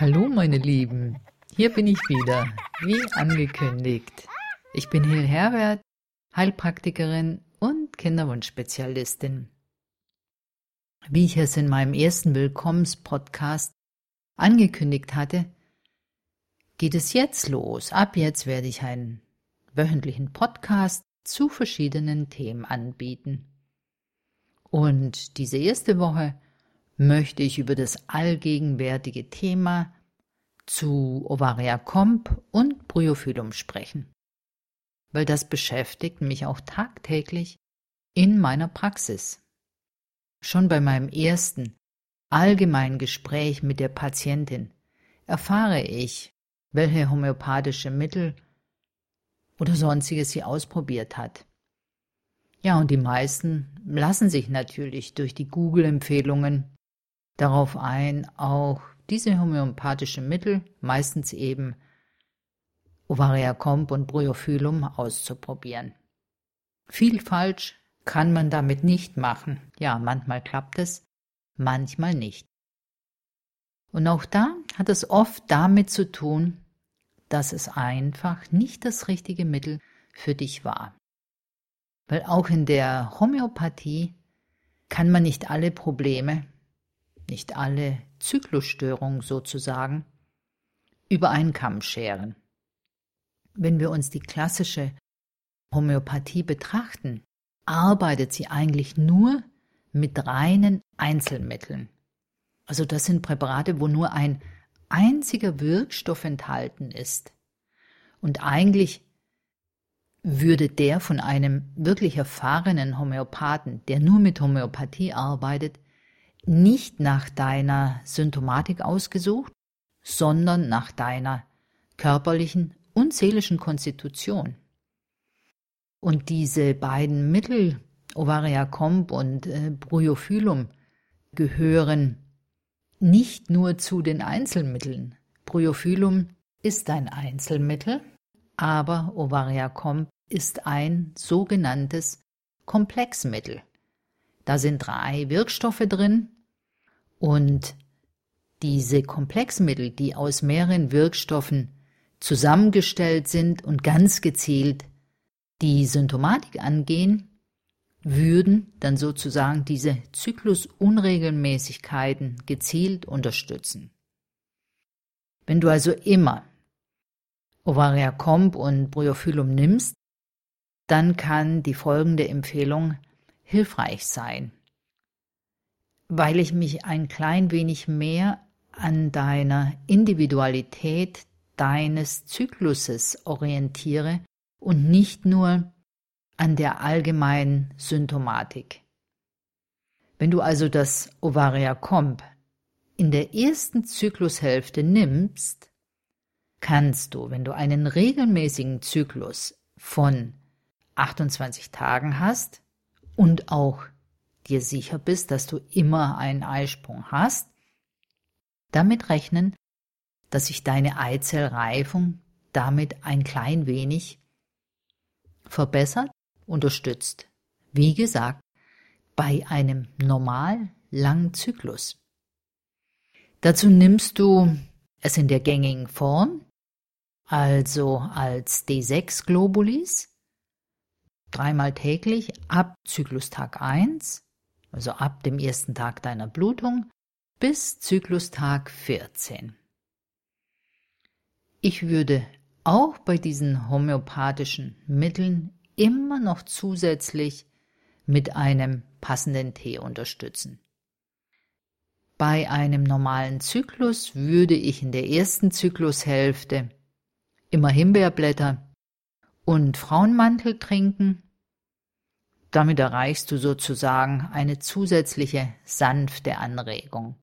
Hallo meine Lieben, hier bin ich wieder, wie angekündigt. Ich bin Hil Herbert, Heilpraktikerin und Kinderwunschspezialistin. Wie ich es in meinem ersten Willkommenspodcast angekündigt hatte, geht es jetzt los. Ab jetzt werde ich einen wöchentlichen Podcast zu verschiedenen Themen anbieten. Und diese erste Woche möchte ich über das allgegenwärtige Thema zu Ovaria Comp und Bryophyllum sprechen, weil das beschäftigt mich auch tagtäglich in meiner Praxis. Schon bei meinem ersten allgemeinen Gespräch mit der Patientin erfahre ich, welche homöopathische Mittel oder sonstiges sie ausprobiert hat. Ja, und die meisten lassen sich natürlich durch die Google-Empfehlungen darauf ein, auch diese homöopathischen Mittel, meistens eben Ovaria Comp und Bryophyllum, auszuprobieren. Viel falsch kann man damit nicht machen. Ja, manchmal klappt es, manchmal nicht. Und auch da hat es oft damit zu tun, dass es einfach nicht das richtige Mittel für dich war. Weil auch in der Homöopathie kann man nicht alle Probleme nicht alle Zyklusstörungen sozusagen, über einen Kamm scheren. Wenn wir uns die klassische Homöopathie betrachten, arbeitet sie eigentlich nur mit reinen Einzelmitteln. Also das sind Präparate, wo nur ein einziger Wirkstoff enthalten ist. Und eigentlich würde der von einem wirklich erfahrenen Homöopathen, der nur mit Homöopathie arbeitet, nicht nach deiner Symptomatik ausgesucht, sondern nach deiner körperlichen und seelischen Konstitution. Und diese beiden Mittel, Ovaria Comp und äh, Bryophyllum, gehören nicht nur zu den Einzelmitteln. Bryophyllum ist ein Einzelmittel, aber Ovaria Comp ist ein sogenanntes Komplexmittel. Da sind drei Wirkstoffe drin, und diese Komplexmittel, die aus mehreren Wirkstoffen zusammengestellt sind und ganz gezielt die Symptomatik angehen, würden dann sozusagen diese Zyklusunregelmäßigkeiten gezielt unterstützen. Wenn du also immer Ovaria Comp und Bryophyllum nimmst, dann kann die folgende Empfehlung hilfreich sein weil ich mich ein klein wenig mehr an deiner Individualität deines Zykluses orientiere und nicht nur an der allgemeinen Symptomatik. Wenn du also das Ovaria Comp in der ersten Zyklushälfte nimmst, kannst du, wenn du einen regelmäßigen Zyklus von 28 Tagen hast und auch dir sicher bist, dass du immer einen Eisprung hast, damit rechnen, dass sich deine Eizellreifung damit ein klein wenig verbessert, unterstützt. Wie gesagt, bei einem normal langen Zyklus. Dazu nimmst du es in der gängigen Form, also als D6 Globulis, dreimal täglich ab Zyklustag 1 also ab dem ersten Tag deiner Blutung bis Zyklustag 14. Ich würde auch bei diesen homöopathischen Mitteln immer noch zusätzlich mit einem passenden Tee unterstützen. Bei einem normalen Zyklus würde ich in der ersten Zyklushälfte immer Himbeerblätter und Frauenmantel trinken damit erreichst du sozusagen eine zusätzliche sanfte Anregung.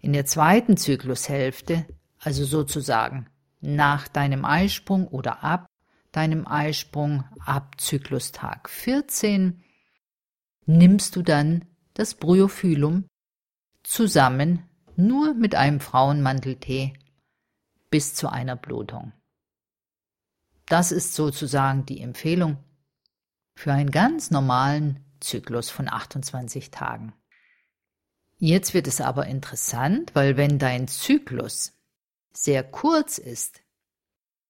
In der zweiten Zyklushälfte, also sozusagen nach deinem Eisprung oder ab deinem Eisprung ab Zyklustag 14, nimmst du dann das Bryophyllum zusammen nur mit einem Frauenmanteltee bis zu einer Blutung. Das ist sozusagen die Empfehlung für einen ganz normalen Zyklus von 28 Tagen. Jetzt wird es aber interessant, weil wenn dein Zyklus sehr kurz ist,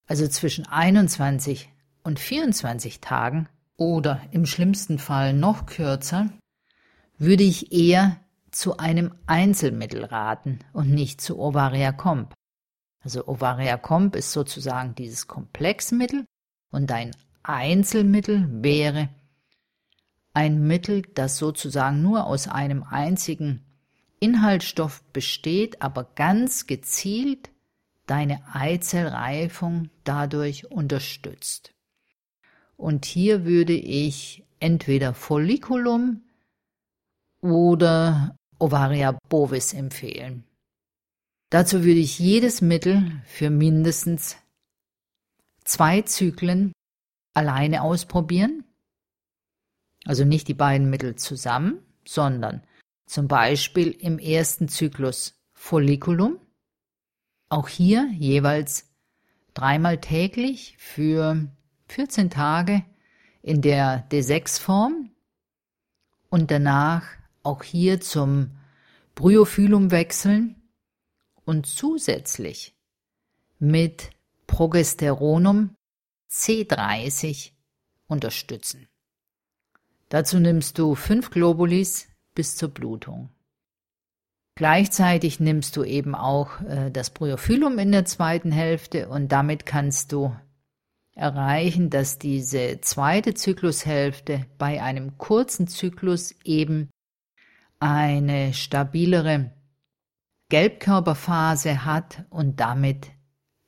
also zwischen 21 und 24 Tagen oder im schlimmsten Fall noch kürzer, würde ich eher zu einem Einzelmittel raten und nicht zu Ovaria Comp. Also Ovaria Comp ist sozusagen dieses Komplexmittel und ein Einzelmittel wäre ein Mittel, das sozusagen nur aus einem einzigen Inhaltsstoff besteht, aber ganz gezielt deine Eizellreifung dadurch unterstützt. Und hier würde ich entweder Folliculum oder Ovaria bovis empfehlen. Dazu würde ich jedes Mittel für mindestens zwei Zyklen alleine ausprobieren. Also nicht die beiden Mittel zusammen, sondern zum Beispiel im ersten Zyklus Folliculum. Auch hier jeweils dreimal täglich für 14 Tage in der D6-Form und danach auch hier zum Bryophyllum wechseln und zusätzlich mit Progesteronum C30 unterstützen. Dazu nimmst du fünf Globulis bis zur Blutung. Gleichzeitig nimmst du eben auch äh, das Bryophyllum in der zweiten Hälfte und damit kannst du erreichen, dass diese zweite Zyklushälfte bei einem kurzen Zyklus eben eine stabilere Gelbkörperphase hat und damit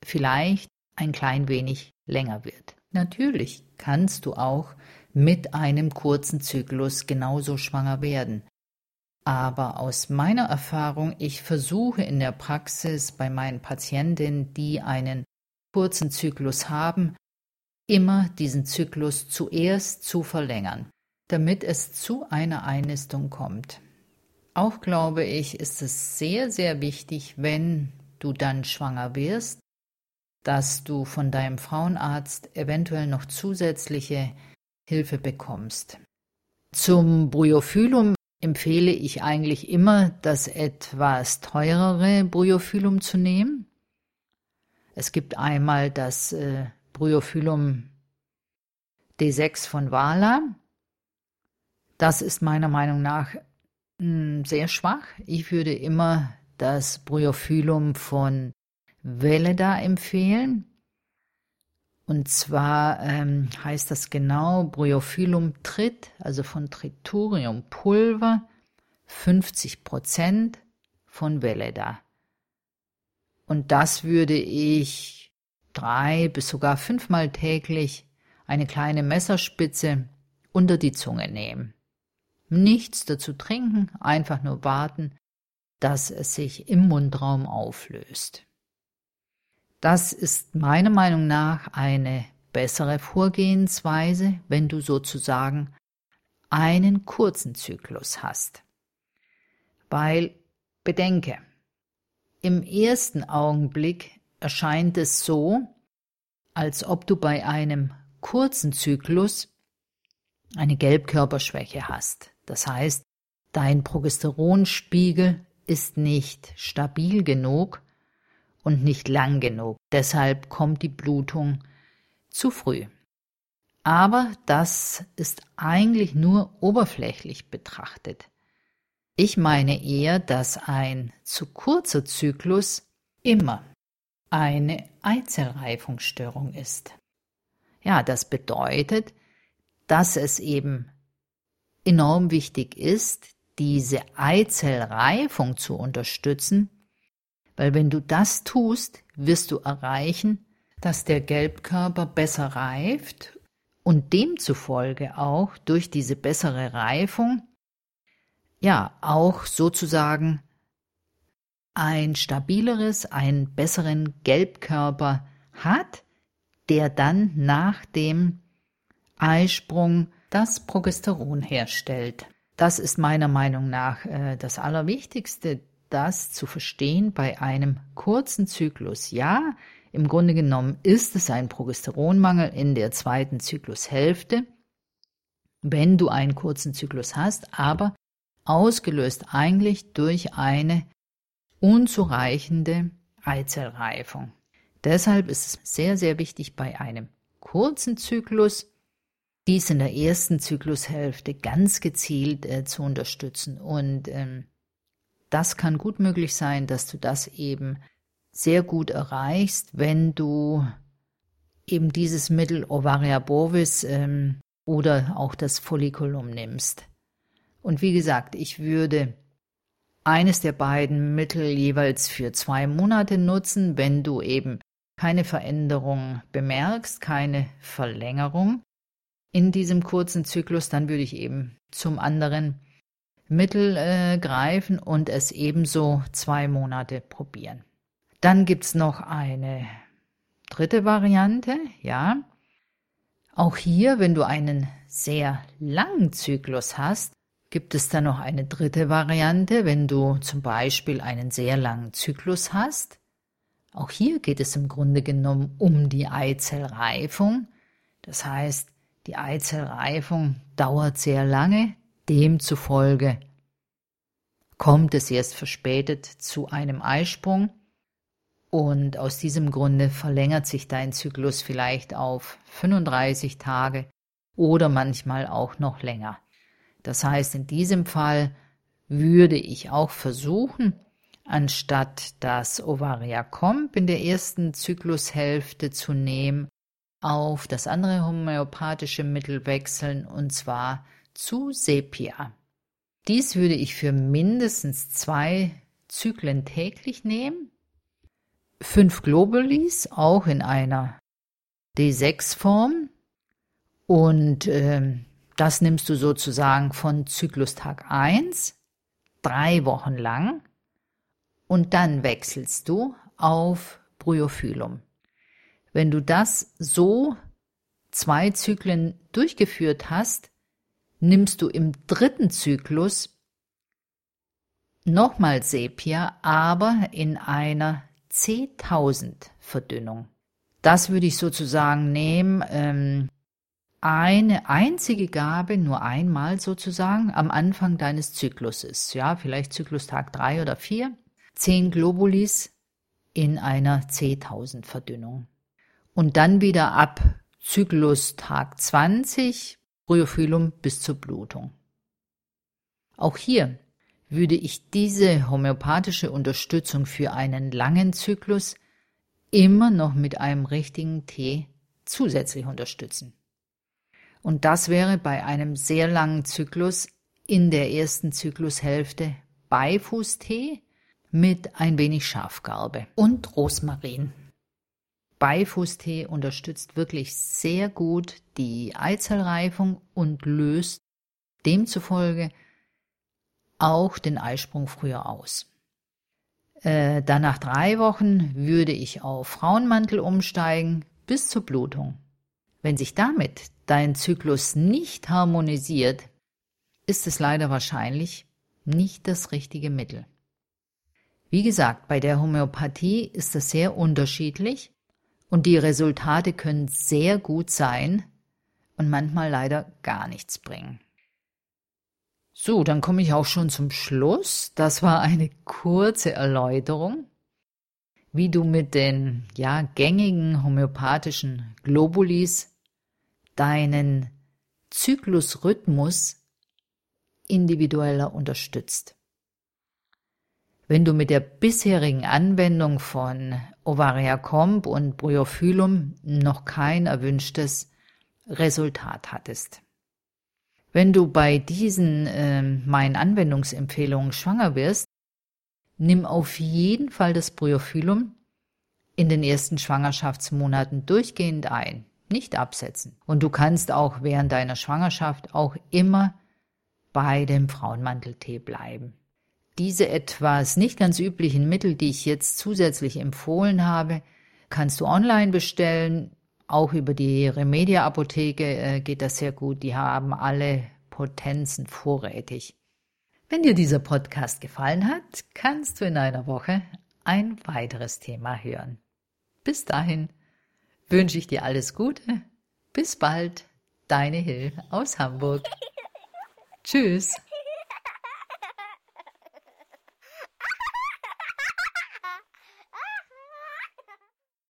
vielleicht ein klein wenig länger wird. Natürlich kannst du auch mit einem kurzen Zyklus genauso schwanger werden. Aber aus meiner Erfahrung, ich versuche in der Praxis bei meinen Patientinnen, die einen kurzen Zyklus haben, immer diesen Zyklus zuerst zu verlängern, damit es zu einer Einnistung kommt. Auch glaube ich, ist es sehr, sehr wichtig, wenn du dann schwanger wirst, dass du von deinem Frauenarzt eventuell noch zusätzliche Hilfe bekommst. Zum Bryophyllum empfehle ich eigentlich immer, das etwas teurere Bryophyllum zu nehmen. Es gibt einmal das äh, Bryophyllum D6 von Wala. Das ist meiner Meinung nach hm, sehr schwach. Ich würde immer das Bryophyllum von Veleda empfehlen. Und zwar ähm, heißt das genau Bryophyllum Trit, also von Triturium Pulver, 50 Prozent von Veleda. Und das würde ich drei bis sogar fünfmal täglich eine kleine Messerspitze unter die Zunge nehmen. Nichts dazu trinken, einfach nur warten, dass es sich im Mundraum auflöst. Das ist meiner Meinung nach eine bessere Vorgehensweise, wenn du sozusagen einen kurzen Zyklus hast. Weil, bedenke, im ersten Augenblick erscheint es so, als ob du bei einem kurzen Zyklus eine Gelbkörperschwäche hast. Das heißt, dein Progesteronspiegel ist nicht stabil genug und nicht lang genug. Deshalb kommt die Blutung zu früh. Aber das ist eigentlich nur oberflächlich betrachtet. Ich meine eher, dass ein zu kurzer Zyklus immer eine Eizellreifungsstörung ist. Ja, das bedeutet, dass es eben enorm wichtig ist, diese Eizellreifung zu unterstützen, weil wenn du das tust, wirst du erreichen, dass der Gelbkörper besser reift und demzufolge auch durch diese bessere Reifung ja auch sozusagen ein stabileres, einen besseren Gelbkörper hat, der dann nach dem Eisprung das Progesteron herstellt. Das ist meiner Meinung nach äh, das Allerwichtigste, das zu verstehen bei einem kurzen Zyklus. Ja, im Grunde genommen ist es ein Progesteronmangel in der zweiten Zyklushälfte, wenn du einen kurzen Zyklus hast, aber ausgelöst eigentlich durch eine unzureichende Eizellreifung. Deshalb ist es sehr, sehr wichtig bei einem kurzen Zyklus, dies in der ersten Zyklushälfte ganz gezielt äh, zu unterstützen. Und ähm, das kann gut möglich sein, dass du das eben sehr gut erreichst, wenn du eben dieses Mittel Ovaria bovis ähm, oder auch das Folliculum nimmst. Und wie gesagt, ich würde eines der beiden Mittel jeweils für zwei Monate nutzen, wenn du eben keine Veränderung bemerkst, keine Verlängerung in diesem kurzen Zyklus, dann würde ich eben zum anderen Mittel äh, greifen und es ebenso zwei Monate probieren. Dann gibt's noch eine dritte Variante, ja. Auch hier, wenn du einen sehr langen Zyklus hast, gibt es dann noch eine dritte Variante, wenn du zum Beispiel einen sehr langen Zyklus hast. Auch hier geht es im Grunde genommen um die Eizellreifung. Das heißt, die Eizellreifung dauert sehr lange, demzufolge kommt es erst verspätet zu einem Eisprung und aus diesem Grunde verlängert sich dein Zyklus vielleicht auf 35 Tage oder manchmal auch noch länger. Das heißt, in diesem Fall würde ich auch versuchen, anstatt das Ovaria Comp in der ersten Zyklushälfte zu nehmen, auf das andere homöopathische Mittel wechseln und zwar zu Sepia. Dies würde ich für mindestens zwei Zyklen täglich nehmen fünf Globulis, auch in einer D6-Form. Und äh, das nimmst du sozusagen von Zyklustag 1, drei Wochen lang. Und dann wechselst du auf Bryophyllum. Wenn du das so zwei Zyklen durchgeführt hast, nimmst du im dritten Zyklus nochmal Sepia, aber in einer C1000 Verdünnung. Das würde ich sozusagen nehmen, ähm, eine einzige Gabe nur einmal sozusagen am Anfang deines Zykluses, ja, vielleicht Zyklustag drei oder vier, zehn Globulis in einer C1000 Verdünnung. Und dann wieder ab Zyklustag 20 Bryophyllum bis zur Blutung. Auch hier würde ich diese homöopathische Unterstützung für einen langen Zyklus immer noch mit einem richtigen Tee zusätzlich unterstützen. Und das wäre bei einem sehr langen Zyklus in der ersten Zyklushälfte Beifußtee mit ein wenig Schafgarbe und Rosmarin. Beifußtee unterstützt wirklich sehr gut die Eizellreifung und löst demzufolge auch den Eisprung früher aus. Äh, dann nach drei Wochen würde ich auf Frauenmantel umsteigen bis zur Blutung. Wenn sich damit dein Zyklus nicht harmonisiert, ist es leider wahrscheinlich nicht das richtige Mittel. Wie gesagt, bei der Homöopathie ist das sehr unterschiedlich und die Resultate können sehr gut sein und manchmal leider gar nichts bringen. So, dann komme ich auch schon zum Schluss. Das war eine kurze Erläuterung, wie du mit den ja gängigen homöopathischen Globulis deinen Zyklusrhythmus individueller unterstützt. Wenn du mit der bisherigen Anwendung von Ovaria Comp und Bryophyllum noch kein erwünschtes Resultat hattest. Wenn du bei diesen äh, meinen Anwendungsempfehlungen schwanger wirst, nimm auf jeden Fall das Bryophyllum in den ersten Schwangerschaftsmonaten durchgehend ein, nicht absetzen. Und du kannst auch während deiner Schwangerschaft auch immer bei dem Frauenmanteltee bleiben. Diese etwas nicht ganz üblichen Mittel, die ich jetzt zusätzlich empfohlen habe, kannst du online bestellen. Auch über die Remedia Apotheke äh, geht das sehr gut. Die haben alle Potenzen vorrätig. Wenn dir dieser Podcast gefallen hat, kannst du in einer Woche ein weiteres Thema hören. Bis dahin wünsche ich dir alles Gute. Bis bald, deine Hill aus Hamburg. Tschüss.